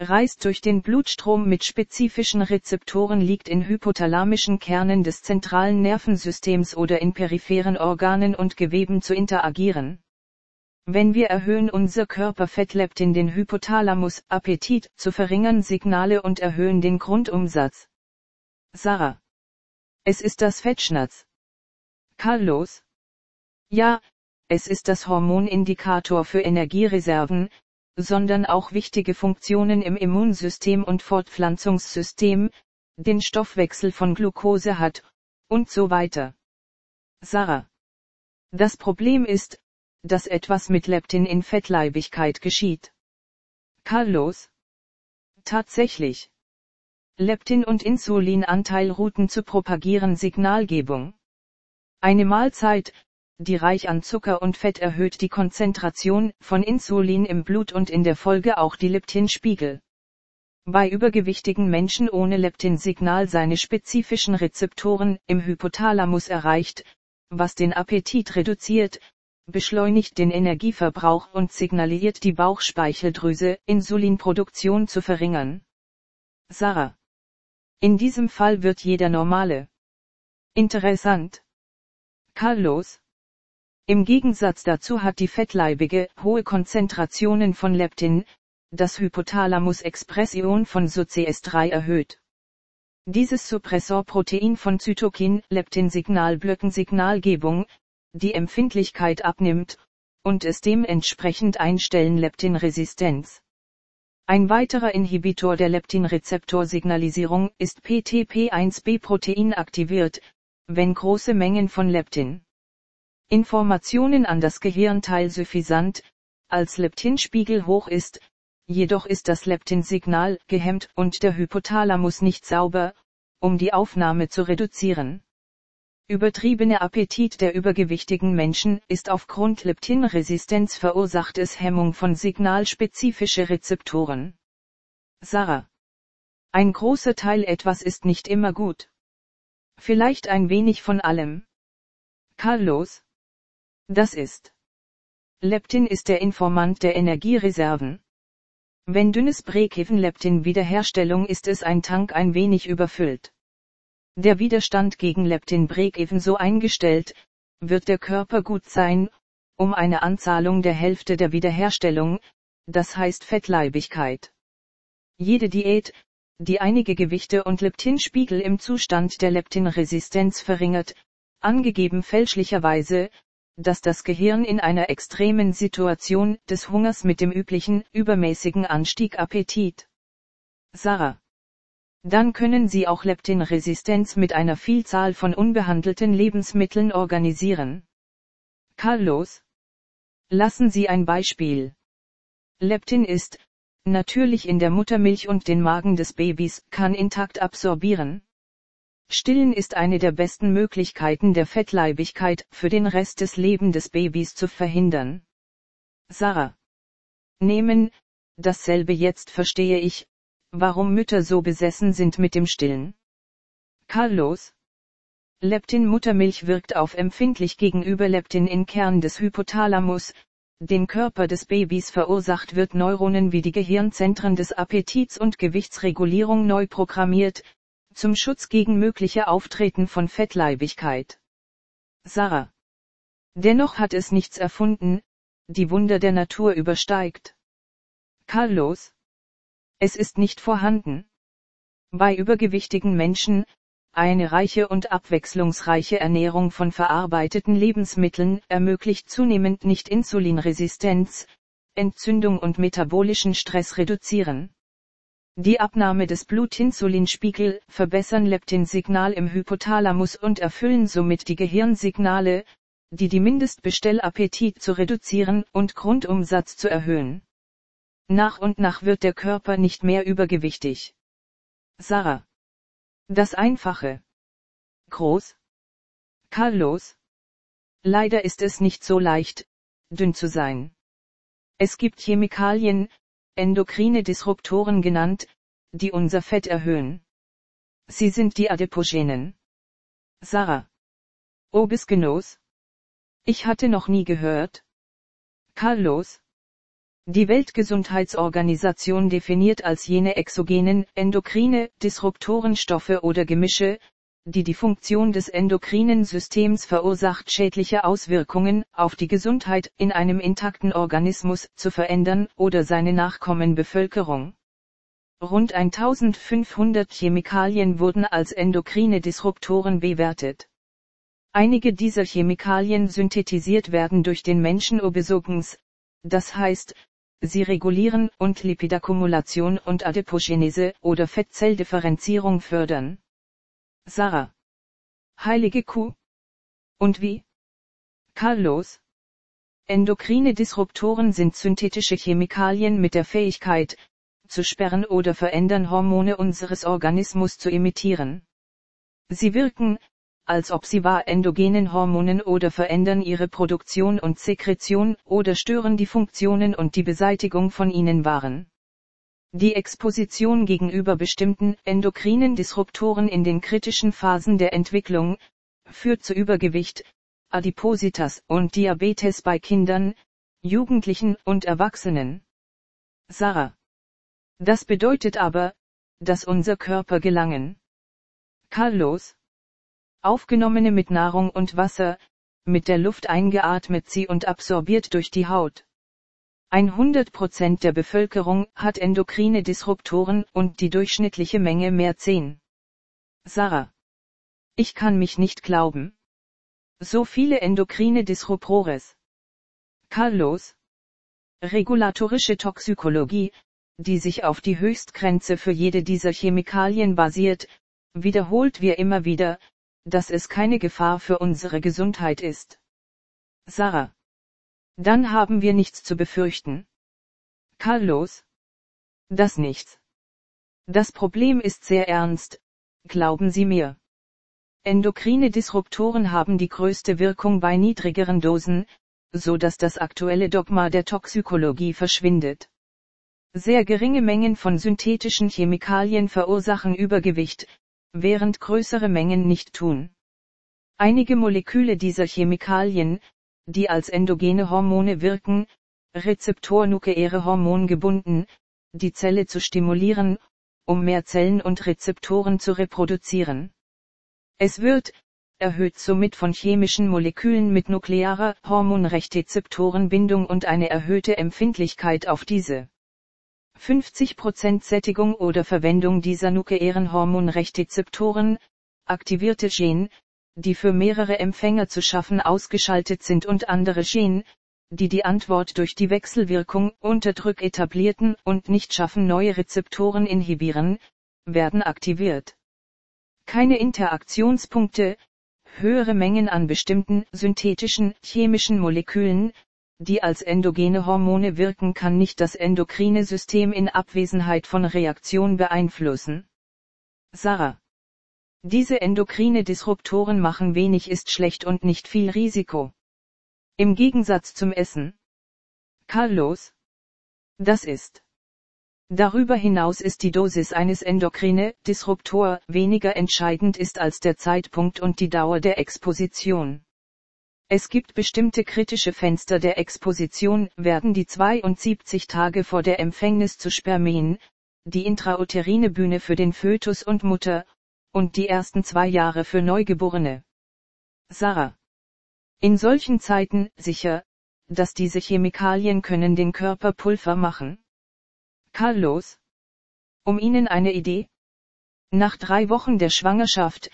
reist durch den Blutstrom mit spezifischen Rezeptoren liegt in hypothalamischen Kernen des zentralen Nervensystems oder in peripheren Organen und Geweben zu interagieren. Wenn wir erhöhen unser Körperfettleptin den Hypothalamus, Appetit, zu verringern Signale und erhöhen den Grundumsatz. Sarah. Es ist das Fettschnatz. Carlos. Ja, es ist das Hormonindikator für Energiereserven, sondern auch wichtige Funktionen im Immunsystem und Fortpflanzungssystem, den Stoffwechsel von Glucose hat, und so weiter. Sarah. Das Problem ist, dass etwas mit Leptin in Fettleibigkeit geschieht. Carlos. Tatsächlich. Leptin- und Insulinanteilrouten zu propagieren Signalgebung. Eine Mahlzeit, die reich an Zucker und Fett erhöht die Konzentration von Insulin im Blut und in der Folge auch die Leptinspiegel. Bei übergewichtigen Menschen ohne Leptinsignal seine spezifischen Rezeptoren im Hypothalamus erreicht, was den Appetit reduziert, beschleunigt den Energieverbrauch und signalisiert die Bauchspeicheldrüse, Insulinproduktion zu verringern. Sarah. In diesem Fall wird jeder normale. Interessant. Carlos. Im Gegensatz dazu hat die fettleibige hohe Konzentrationen von Leptin, das Hypothalamus-Expression von SOCS3 erhöht. Dieses Suppressorprotein von Zytokin, Leptin-Signalblöcken-Signalgebung, die Empfindlichkeit abnimmt, und es dementsprechend einstellen Leptinresistenz. Ein weiterer Inhibitor der Leptinrezeptorsignalisierung ist PTP1B-Protein aktiviert, wenn große Mengen von Leptin Informationen an das Gehirn teilsuffisant, als Leptinspiegel hoch ist, jedoch ist das Leptinsignal gehemmt und der Hypothalamus nicht sauber, um die Aufnahme zu reduzieren. Übertriebene Appetit der übergewichtigen Menschen ist aufgrund Leptinresistenz verursachtes Hemmung von signalspezifische Rezeptoren. Sarah. Ein großer Teil etwas ist nicht immer gut. Vielleicht ein wenig von allem. Carlos. Das ist. Leptin ist der Informant der Energiereserven. Wenn dünnes Brekeven-Leptin Wiederherstellung ist es ein Tank ein wenig überfüllt. Der Widerstand gegen Leptin Brekeven so eingestellt, wird der Körper gut sein, um eine Anzahlung der Hälfte der Wiederherstellung, das heißt Fettleibigkeit. Jede Diät, die einige Gewichte und Leptinspiegel im Zustand der Leptinresistenz verringert, angegeben fälschlicherweise, dass das Gehirn in einer extremen Situation des Hungers mit dem üblichen, übermäßigen Anstieg Appetit. Sarah. Dann können Sie auch Leptinresistenz mit einer Vielzahl von unbehandelten Lebensmitteln organisieren. Carlos. Lassen Sie ein Beispiel. Leptin ist, natürlich in der Muttermilch und den Magen des Babys, kann intakt absorbieren. Stillen ist eine der besten Möglichkeiten der Fettleibigkeit für den Rest des Lebens des Babys zu verhindern. Sarah. Nehmen, dasselbe jetzt verstehe ich, warum Mütter so besessen sind mit dem Stillen. Carlos. Leptin Muttermilch wirkt auf empfindlich gegenüber Leptin in Kern des Hypothalamus, den Körper des Babys verursacht wird Neuronen wie die Gehirnzentren des Appetits und Gewichtsregulierung neu programmiert, zum Schutz gegen mögliche Auftreten von Fettleibigkeit. Sarah. Dennoch hat es nichts erfunden, die Wunder der Natur übersteigt. Carlos. Es ist nicht vorhanden. Bei übergewichtigen Menschen, eine reiche und abwechslungsreiche Ernährung von verarbeiteten Lebensmitteln ermöglicht zunehmend nicht Insulinresistenz, Entzündung und metabolischen Stress reduzieren. Die Abnahme des Blutinsulinspiegel verbessern Leptinsignal im Hypothalamus und erfüllen somit die Gehirnsignale, die die Mindestbestellappetit zu reduzieren und Grundumsatz zu erhöhen. Nach und nach wird der Körper nicht mehr übergewichtig. Sarah. Das Einfache. Groß. Carlos. Leider ist es nicht so leicht, dünn zu sein. Es gibt Chemikalien, endokrine Disruptoren genannt, die unser Fett erhöhen. Sie sind die Adipogenen. Sarah. Obisgenos? Ich hatte noch nie gehört. Carlos. Die Weltgesundheitsorganisation definiert als jene exogenen, endokrine, Disruptorenstoffe oder Gemische, die die Funktion des endokrinen Systems verursacht schädliche Auswirkungen auf die Gesundheit in einem intakten Organismus zu verändern oder seine Nachkommenbevölkerung. Rund 1500 Chemikalien wurden als endokrine Disruptoren bewertet. Einige dieser Chemikalien synthetisiert werden durch den Menschen Obesogens, das heißt, sie regulieren und Lipidakkumulation und Adipogenese oder Fettzelldifferenzierung fördern. Sarah. Heilige Kuh. Und wie? Carlos. Endokrine Disruptoren sind synthetische Chemikalien mit der Fähigkeit, abzusperren oder verändern Hormone unseres Organismus zu imitieren. Sie wirken, als ob sie wahr endogenen Hormonen oder verändern ihre Produktion und Sekretion oder stören die Funktionen und die Beseitigung von ihnen waren. Die Exposition gegenüber bestimmten endokrinen Disruptoren in den kritischen Phasen der Entwicklung führt zu Übergewicht, Adipositas und Diabetes bei Kindern, Jugendlichen und Erwachsenen. Sarah. Das bedeutet aber, dass unser Körper gelangen. Carlos. Aufgenommene mit Nahrung und Wasser, mit der Luft eingeatmet sie und absorbiert durch die Haut. 100% der Bevölkerung hat endokrine Disruptoren und die durchschnittliche Menge mehr 10. Sarah. Ich kann mich nicht glauben. So viele endokrine Disruptores. Carlos. Regulatorische Toxikologie, die sich auf die Höchstgrenze für jede dieser Chemikalien basiert, wiederholt wir immer wieder, dass es keine Gefahr für unsere Gesundheit ist. Sarah. Dann haben wir nichts zu befürchten. Carlos? Das nichts. Das Problem ist sehr ernst, glauben Sie mir. Endokrine Disruptoren haben die größte Wirkung bei niedrigeren Dosen, so dass das aktuelle Dogma der Toxikologie verschwindet. Sehr geringe Mengen von synthetischen Chemikalien verursachen Übergewicht, während größere Mengen nicht tun. Einige Moleküle dieser Chemikalien, die als endogene Hormone wirken, Rezeptor-nukleäre Hormon gebunden, die Zelle zu stimulieren, um mehr Zellen und Rezeptoren zu reproduzieren. Es wird, erhöht somit von chemischen Molekülen mit nuklearer Hormonrechtzeptorenbindung und eine erhöhte Empfindlichkeit auf diese. 50% Sättigung oder Verwendung dieser nukleären Hormonrechtzeptoren, aktivierte Gen, die für mehrere Empfänger zu schaffen ausgeschaltet sind und andere Gene, die die Antwort durch die Wechselwirkung unterdrück etablierten und nicht schaffen neue Rezeptoren inhibieren, werden aktiviert. Keine Interaktionspunkte, höhere Mengen an bestimmten synthetischen chemischen Molekülen, die als endogene Hormone wirken kann nicht das endokrine System in Abwesenheit von Reaktion beeinflussen. Sarah diese endokrine Disruptoren machen wenig ist schlecht und nicht viel Risiko. Im Gegensatz zum Essen. Carlos. Das ist. Darüber hinaus ist die Dosis eines endokrine Disruptor weniger entscheidend ist als der Zeitpunkt und die Dauer der Exposition. Es gibt bestimmte kritische Fenster der Exposition, werden die 72 Tage vor der Empfängnis zu Spermien, die intrauterine Bühne für den Fötus und Mutter, und die ersten zwei Jahre für Neugeborene. Sarah. In solchen Zeiten sicher, dass diese Chemikalien können den Körper Pulver machen. Carlos. Um Ihnen eine Idee? Nach drei Wochen der Schwangerschaft,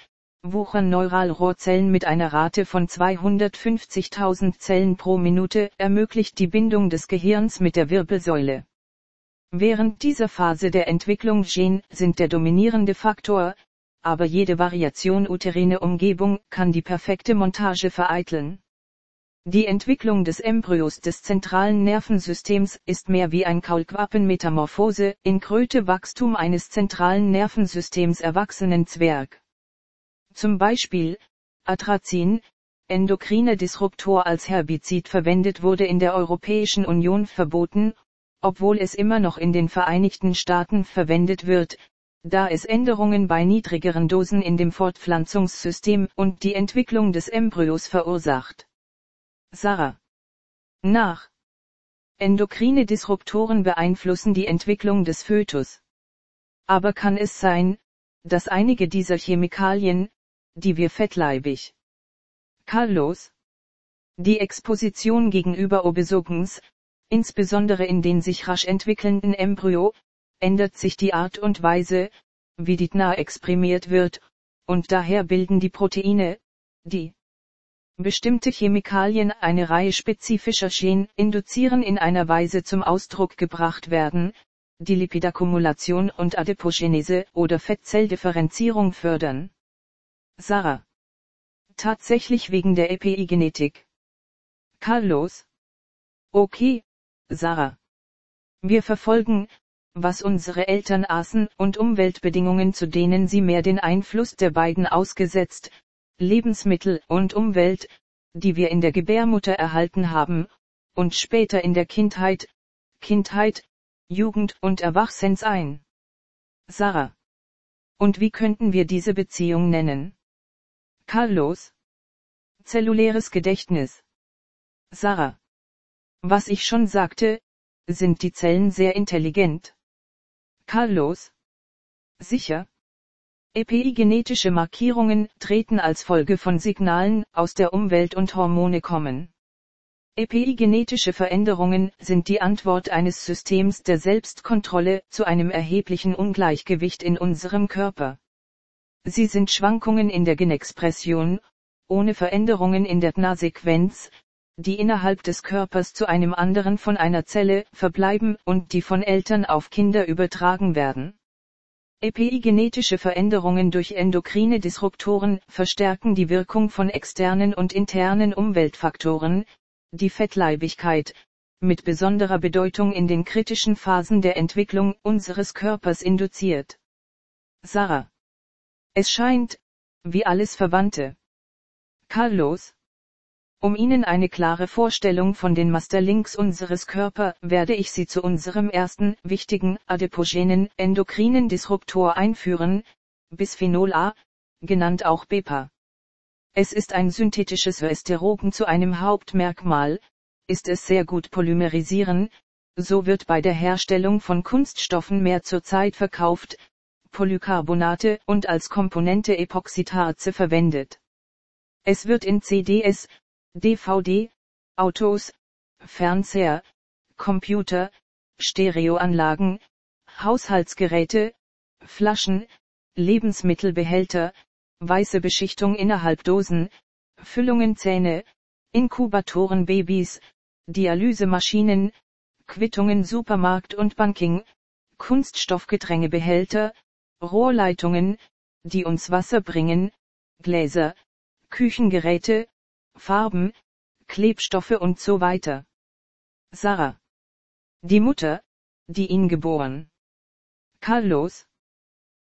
wuchern Neuralrohrzellen mit einer Rate von 250.000 Zellen pro Minute ermöglicht die Bindung des Gehirns mit der Wirbelsäule. Während dieser Phase der Entwicklung Gen sind der dominierende Faktor, aber jede Variation uterine Umgebung kann die perfekte Montage vereiteln. Die Entwicklung des Embryos des zentralen Nervensystems ist mehr wie ein Kaulquappenmetamorphose in Kröte Wachstum eines zentralen Nervensystems erwachsenen Zwerg. Zum Beispiel, Atrazin, endokrine Disruptor als Herbizid verwendet wurde in der Europäischen Union verboten, obwohl es immer noch in den Vereinigten Staaten verwendet wird, da es Änderungen bei niedrigeren Dosen in dem Fortpflanzungssystem und die Entwicklung des Embryos verursacht. Sarah. Nach. Endokrine Disruptoren beeinflussen die Entwicklung des Fötus. Aber kann es sein, dass einige dieser Chemikalien, die wir fettleibig Carlos, die Exposition gegenüber Obesogens, insbesondere in den sich rasch entwickelnden Embryo, ändert sich die Art und Weise, wie die DNA exprimiert wird, und daher bilden die Proteine, die bestimmte Chemikalien eine Reihe spezifischer Gen induzieren in einer Weise zum Ausdruck gebracht werden, die Lipidakkumulation und Adipogenese oder Fettzelldifferenzierung fördern. Sarah. Tatsächlich wegen der Epigenetik. Carlos. Okay, Sarah. Wir verfolgen, was unsere Eltern aßen und Umweltbedingungen zu denen sie mehr den Einfluss der beiden ausgesetzt, Lebensmittel und Umwelt, die wir in der Gebärmutter erhalten haben, und später in der Kindheit, Kindheit, Jugend und Erwachsens ein. Sarah. Und wie könnten wir diese Beziehung nennen? Carlos. Zelluläres Gedächtnis. Sarah. Was ich schon sagte, sind die Zellen sehr intelligent. Carlos. Sicher. Epigenetische Markierungen treten als Folge von Signalen aus der Umwelt und Hormone kommen. Epigenetische Veränderungen sind die Antwort eines Systems der Selbstkontrolle zu einem erheblichen Ungleichgewicht in unserem Körper. Sie sind Schwankungen in der Genexpression, ohne Veränderungen in der DNA-Sequenz, die innerhalb des Körpers zu einem anderen von einer Zelle verbleiben und die von Eltern auf Kinder übertragen werden. Epigenetische Veränderungen durch endokrine Disruptoren verstärken die Wirkung von externen und internen Umweltfaktoren, die Fettleibigkeit, mit besonderer Bedeutung in den kritischen Phasen der Entwicklung unseres Körpers induziert. Sarah. Es scheint, wie alles Verwandte. Carlos, um Ihnen eine klare Vorstellung von den Masterlinks unseres Körper werde ich Sie zu unserem ersten wichtigen adipogenen endokrinen Disruptor einführen, Bisphenol A, genannt auch BEPA. Es ist ein synthetisches Esterogen zu einem Hauptmerkmal, ist es sehr gut polymerisieren, so wird bei der Herstellung von Kunststoffen mehr zurzeit verkauft, Polycarbonate und als Komponente Epoxidharze verwendet. Es wird in CDS, DVD, Autos, Fernseher, Computer, Stereoanlagen, Haushaltsgeräte, Flaschen, Lebensmittelbehälter, weiße Beschichtung innerhalb Dosen, Füllungen Zähne, Inkubatoren Babys, Dialysemaschinen, Quittungen Supermarkt und Banking, Kunststoffgetränkebehälter, Rohrleitungen, die uns Wasser bringen, Gläser, Küchengeräte, Farben, Klebstoffe und so weiter. Sarah. Die Mutter, die ihn geboren. Carlos.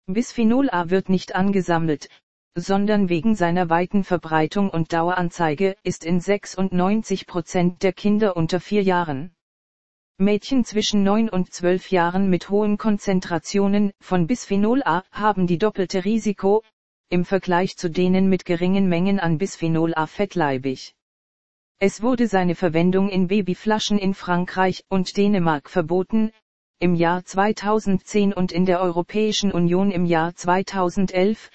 Bisphenol A wird nicht angesammelt, sondern wegen seiner weiten Verbreitung und Daueranzeige ist in 96% der Kinder unter vier Jahren. Mädchen zwischen 9 und 12 Jahren mit hohen Konzentrationen von Bisphenol A haben die doppelte Risiko, im Vergleich zu denen mit geringen Mengen an Bisphenol A fettleibig. Es wurde seine Verwendung in Babyflaschen in Frankreich und Dänemark verboten, im Jahr 2010 und in der Europäischen Union im Jahr 2011,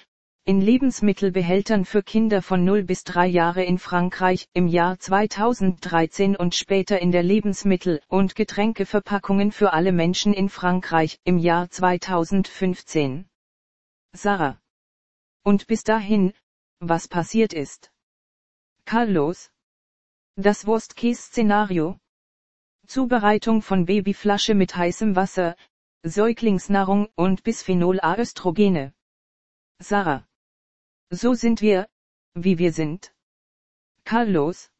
in Lebensmittelbehältern für Kinder von 0 bis 3 Jahre in Frankreich im Jahr 2013 und später in der Lebensmittel- und Getränkeverpackungen für alle Menschen in Frankreich im Jahr 2015. Sarah und bis dahin, was passiert ist. Carlos. Das Worst-Case-Szenario. Zubereitung von Babyflasche mit heißem Wasser, Säuglingsnahrung und Bisphenol A Östrogene. Sarah. So sind wir, wie wir sind. Carlos.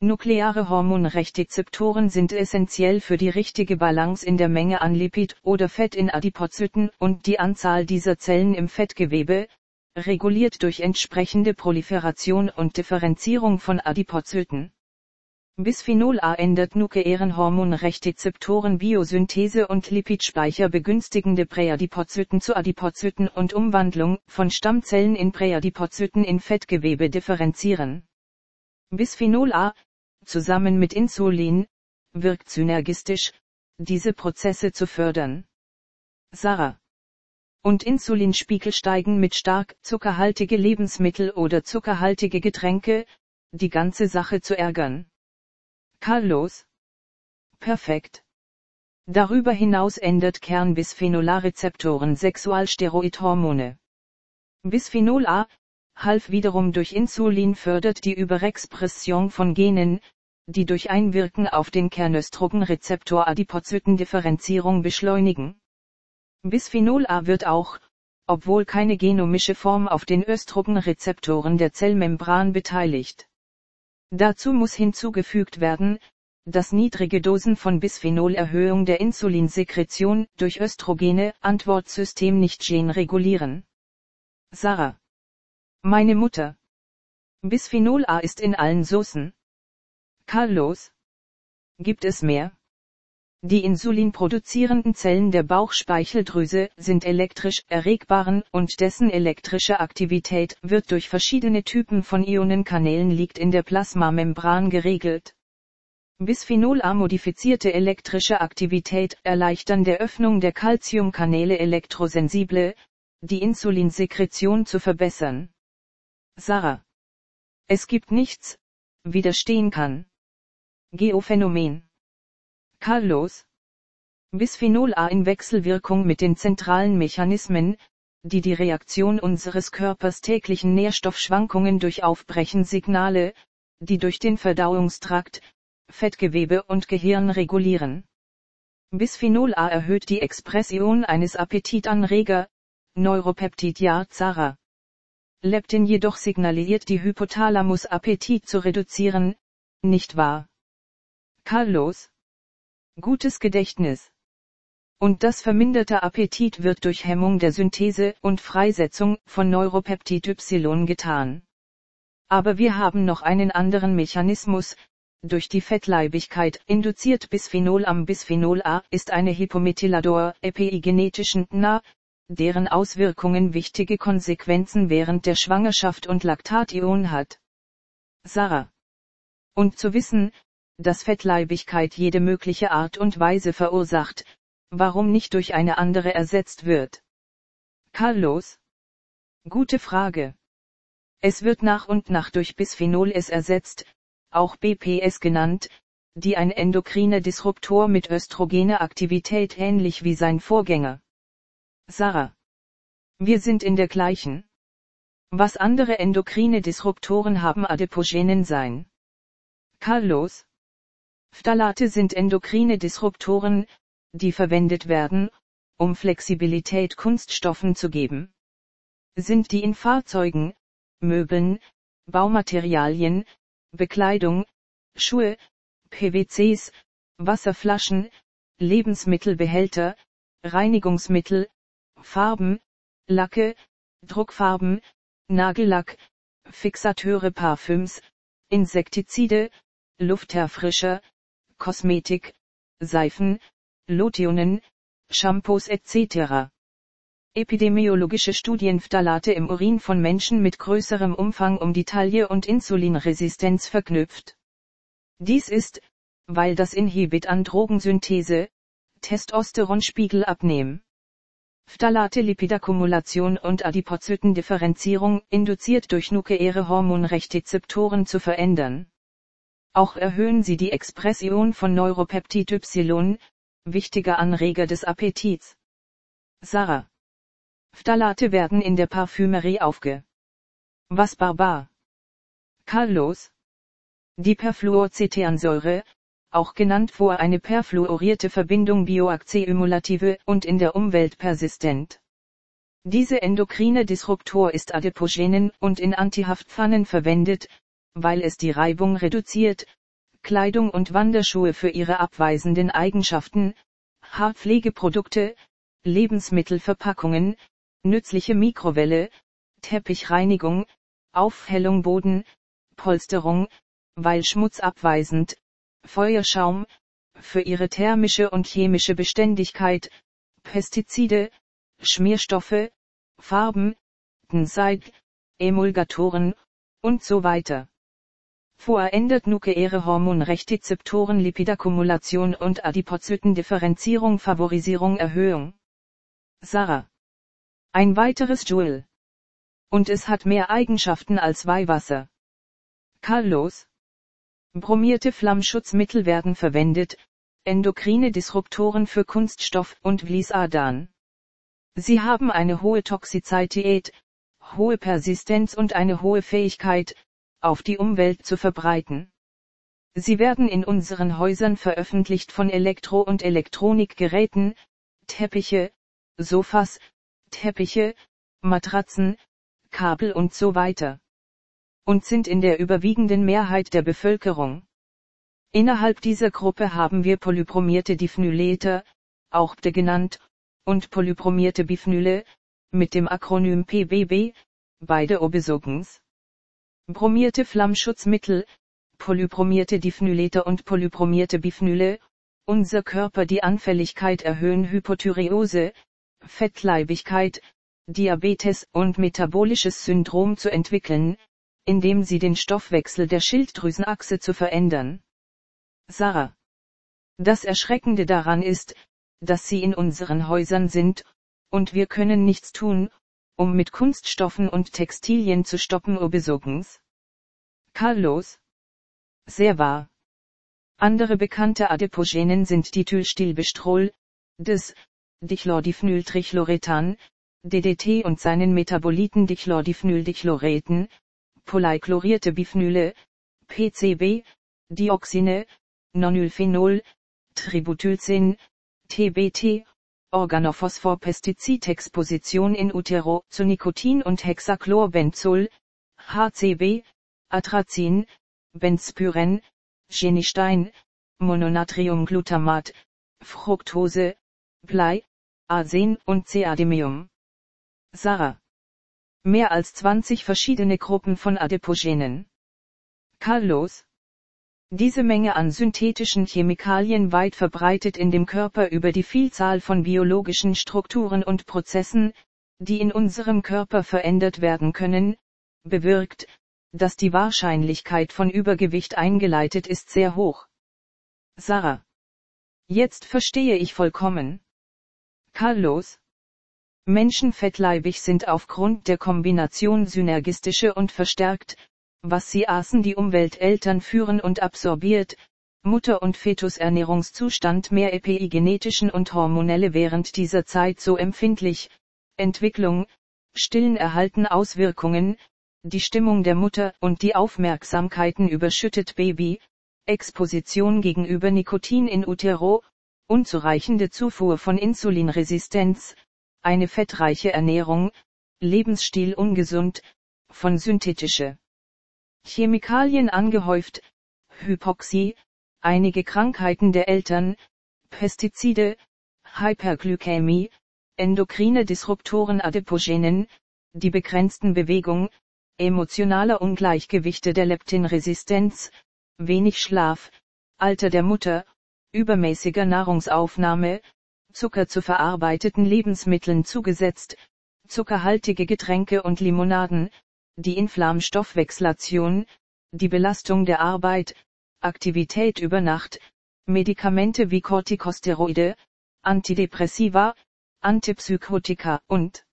Nukleare Hormonrechtzeptoren sind essentiell für die richtige Balance in der Menge an Lipid oder Fett in Adipozyten und die Anzahl dieser Zellen im Fettgewebe, reguliert durch entsprechende Proliferation und Differenzierung von Adipozyten. Bisphenol A ändert Nukleärenhormonrechtzeptoren Biosynthese und Lipidspeicher begünstigende Präadipozyten zu Adipozyten und Umwandlung von Stammzellen in Präadipozyten in Fettgewebe differenzieren. Bisphenol A, zusammen mit Insulin, wirkt synergistisch, diese Prozesse zu fördern. Sarah und Insulinspiegel steigen mit stark zuckerhaltige Lebensmittel oder zuckerhaltige Getränke, die ganze Sache zu ärgern. Carlos. Perfekt. Darüber hinaus ändert Kernbisphenol A-Rezeptoren Sexualsteroidhormone. Bisphenol A, half wiederum durch Insulin fördert die Überexpression von Genen, die durch Einwirken auf den Kernöstrogenrezeptor Adipozytendifferenzierung beschleunigen. Bisphenol A wird auch, obwohl keine genomische Form auf den Östrogenrezeptoren der Zellmembran beteiligt. Dazu muss hinzugefügt werden, dass niedrige Dosen von Bisphenol Erhöhung der Insulinsekretion durch Östrogene Antwortsystem nicht gen regulieren. Sarah. Meine Mutter. Bisphenol A ist in allen Soßen. Carlos. Gibt es mehr? Die insulinproduzierenden Zellen der Bauchspeicheldrüse sind elektrisch erregbaren und dessen elektrische Aktivität wird durch verschiedene Typen von Ionenkanälen liegt in der Plasmamembran geregelt. Bisphenol A modifizierte elektrische Aktivität erleichtern der Öffnung der Calciumkanäle elektrosensible, die Insulinsekretion zu verbessern. Sarah. Es gibt nichts, widerstehen kann. Geophänomen. Carlos. Bisphenol A in Wechselwirkung mit den zentralen Mechanismen, die die Reaktion unseres Körpers täglichen Nährstoffschwankungen durch Aufbrechen Signale, die durch den Verdauungstrakt, Fettgewebe und Gehirn regulieren. Bisphenol A erhöht die Expression eines Appetitanreger, Neuropeptid ja Zara. Leptin jedoch signalisiert die Hypothalamus Appetit zu reduzieren, nicht wahr? Carlos Gutes Gedächtnis. Und das verminderte Appetit wird durch Hemmung der Synthese und Freisetzung von Neuropeptid Y getan. Aber wir haben noch einen anderen Mechanismus, durch die Fettleibigkeit induziert Bisphenol am Bisphenol A ist eine Hypomethylador epigenetischen NA, deren Auswirkungen wichtige Konsequenzen während der Schwangerschaft und Laktation hat. Sarah. Und zu wissen, dass Fettleibigkeit jede mögliche Art und Weise verursacht, warum nicht durch eine andere ersetzt wird? Carlos? Gute Frage. Es wird nach und nach durch Bisphenol S ersetzt, auch BPS genannt, die ein endokriner Disruptor mit östrogene Aktivität ähnlich wie sein Vorgänger. Sarah. Wir sind in der gleichen. Was andere endokrine Disruptoren haben Adipogenen sein. Carlos. Phthalate sind endokrine Disruptoren, die verwendet werden, um Flexibilität Kunststoffen zu geben. Sind die in Fahrzeugen, Möbeln, Baumaterialien, Bekleidung, Schuhe, PWCs, Wasserflaschen, Lebensmittelbehälter, Reinigungsmittel, Farben, Lacke, Druckfarben, Nagellack, Fixateure Parfüms, Insektizide, Lufterfrischer, Kosmetik, Seifen, Lotionen, Shampoos etc. Epidemiologische Studien Phthalate im Urin von Menschen mit größerem Umfang um die Taille und Insulinresistenz verknüpft. Dies ist, weil das Inhibit an Drogensynthese, Testosteronspiegel abnehmen. Phthalate Lipidakkumulation und Adipozytendifferenzierung induziert durch nukleäre Hormonrechtzeptoren zu verändern. Auch erhöhen sie die Expression von Neuropeptid Y, wichtiger Anreger des Appetits. Sarah. Phthalate werden in der Parfümerie aufge. Was barbar? Carlos. Die Perfluorcetansäure, auch genannt vor eine perfluorierte Verbindung bioakkumulative und in der Umwelt persistent. Diese endokrine Disruptor ist adipogenen und in Antihaftpfannen verwendet, weil es die Reibung reduziert, Kleidung und Wanderschuhe für ihre abweisenden Eigenschaften, Haarpflegeprodukte, Lebensmittelverpackungen, nützliche Mikrowelle, Teppichreinigung, Aufhellung Boden, Polsterung, weil schmutzabweisend, Feuerschaum, für ihre thermische und chemische Beständigkeit, Pestizide, Schmierstoffe, Farben, Tenseid, Emulgatoren, und so weiter. Vorendet nukleäre Hormonrechtzeptoren Lipidakkumulation und Adipozytendifferenzierung Favorisierung Erhöhung. Sarah. Ein weiteres Joule. Und es hat mehr Eigenschaften als Weihwasser. Carlos. Bromierte Flammschutzmittel werden verwendet, endokrine Disruptoren für Kunststoff und Vlisadan. Sie haben eine hohe Toxizität, hohe Persistenz und eine hohe Fähigkeit, auf die Umwelt zu verbreiten. Sie werden in unseren Häusern veröffentlicht von Elektro- und Elektronikgeräten, Teppiche, Sofas, Teppiche, Matratzen, Kabel und so weiter. Und sind in der überwiegenden Mehrheit der Bevölkerung. Innerhalb dieser Gruppe haben wir polypromierte Diphnylete, auch PDE genannt, und polypromierte Biphnyle, mit dem Akronym PBB, beide Obesogens. Bromierte Flammschutzmittel, polypromierte Diphnylete und polypromierte Biphnyle, unser Körper die Anfälligkeit erhöhen Hypothyreose, Fettleibigkeit, Diabetes und metabolisches Syndrom zu entwickeln, indem sie den Stoffwechsel der Schilddrüsenachse zu verändern. Sarah. Das Erschreckende daran ist, dass sie in unseren Häusern sind, und wir können nichts tun, um mit Kunststoffen und Textilien zu stoppen Obesogens. Carlos. Sehr wahr. Andere bekannte Adipogenen sind Dithylstilbestrol, des, Dichlordiphnyltrichloretan, DDT und seinen Metaboliten Dichlordiphnyldichloreten, polychlorierte Biphnyle, PCB, Dioxine, Nonylphenol, Tributylcin, TBT, Organophosphorpestizidexposition in utero zu Nikotin und Hexachlorbenzol, HCB, Atrazin, Benzpyren, Genistein, Mononatriumglutamat, Fructose, Blei, Arsen und C-Adimium. Sarah. Mehr als 20 verschiedene Gruppen von Adipogenen. Carlos. Diese Menge an synthetischen Chemikalien weit verbreitet in dem Körper über die Vielzahl von biologischen Strukturen und Prozessen, die in unserem Körper verändert werden können, bewirkt, dass die Wahrscheinlichkeit von Übergewicht eingeleitet ist sehr hoch. Sarah. Jetzt verstehe ich vollkommen. Carlos. Menschen fettleibig sind aufgrund der Kombination synergistische und verstärkt, was sie aßen die Umwelteltern führen und absorbiert, Mutter- und Fetusernährungszustand mehr epigenetischen und hormonelle während dieser Zeit so empfindlich, Entwicklung, stillen erhalten Auswirkungen, die Stimmung der Mutter und die Aufmerksamkeiten überschüttet Baby, Exposition gegenüber Nikotin in utero, unzureichende Zufuhr von Insulinresistenz, eine fettreiche Ernährung, Lebensstil ungesund, von synthetische Chemikalien angehäuft, Hypoxie, einige Krankheiten der Eltern, Pestizide, Hyperglykämie, endokrine Disruptoren Adipogenen, die begrenzten Bewegung, emotionale Ungleichgewichte der Leptinresistenz, wenig Schlaf, Alter der Mutter, übermäßiger Nahrungsaufnahme, Zucker zu verarbeiteten Lebensmitteln zugesetzt, zuckerhaltige Getränke und Limonaden, die Inflammstoffwechselation, die Belastung der Arbeit, Aktivität über Nacht, Medikamente wie Corticosteroide, Antidepressiva, Antipsychotika und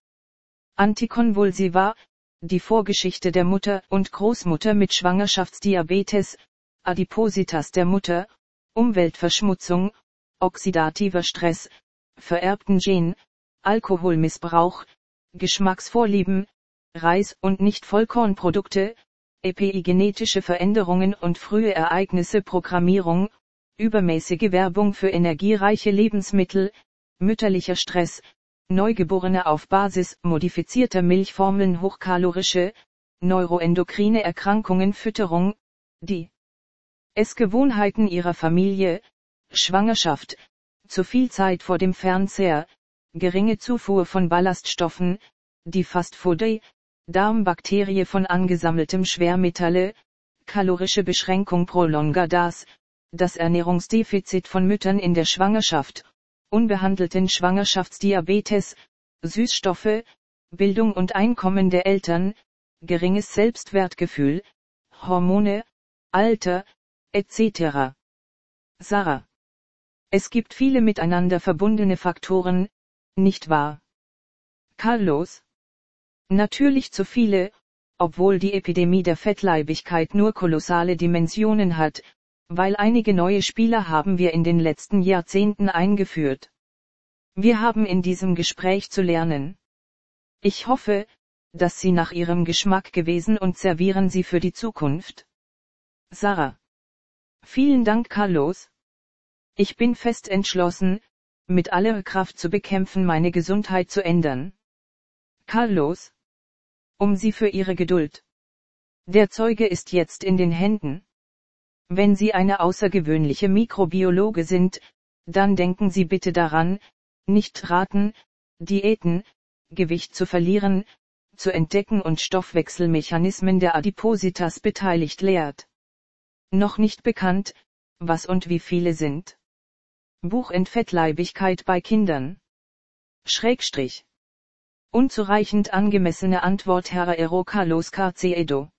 Antikonvulsiva, die Vorgeschichte der Mutter und Großmutter mit Schwangerschaftsdiabetes, Adipositas der Mutter, Umweltverschmutzung, oxidativer Stress, vererbten Gen, Alkoholmissbrauch, Geschmacksvorlieben, Reis- und Nicht-Vollkornprodukte, epigenetische Veränderungen und frühe Ereignisse Programmierung, übermäßige Werbung für energiereiche Lebensmittel, mütterlicher Stress, Neugeborene auf Basis modifizierter Milchformeln hochkalorische, neuroendokrine Erkrankungen Fütterung, die Essgewohnheiten ihrer Familie, Schwangerschaft, zu viel Zeit vor dem Fernseher, geringe Zufuhr von Ballaststoffen, die Fast Food Darmbakterie von angesammeltem Schwermetalle, kalorische Beschränkung prolongadas, das Ernährungsdefizit von Müttern in der Schwangerschaft, unbehandelten Schwangerschaftsdiabetes, Süßstoffe, Bildung und Einkommen der Eltern, geringes Selbstwertgefühl, Hormone, Alter, etc. Sarah. Es gibt viele miteinander verbundene Faktoren, nicht wahr? Carlos. Natürlich zu viele, obwohl die Epidemie der Fettleibigkeit nur kolossale Dimensionen hat, weil einige neue Spieler haben wir in den letzten Jahrzehnten eingeführt. Wir haben in diesem Gespräch zu lernen. Ich hoffe, dass Sie nach Ihrem Geschmack gewesen und servieren Sie für die Zukunft. Sarah. Vielen Dank Carlos. Ich bin fest entschlossen, mit aller Kraft zu bekämpfen meine Gesundheit zu ändern. Carlos um sie für ihre Geduld. Der Zeuge ist jetzt in den Händen. Wenn Sie eine außergewöhnliche Mikrobiologe sind, dann denken Sie bitte daran, nicht raten, Diäten, Gewicht zu verlieren, zu entdecken und Stoffwechselmechanismen der Adipositas beteiligt lehrt. Noch nicht bekannt, was und wie viele sind. Buch Entfettleibigkeit bei Kindern. Schrägstrich. Unzureichend angemessene Antwort Herr Ero Carlos Carceedo.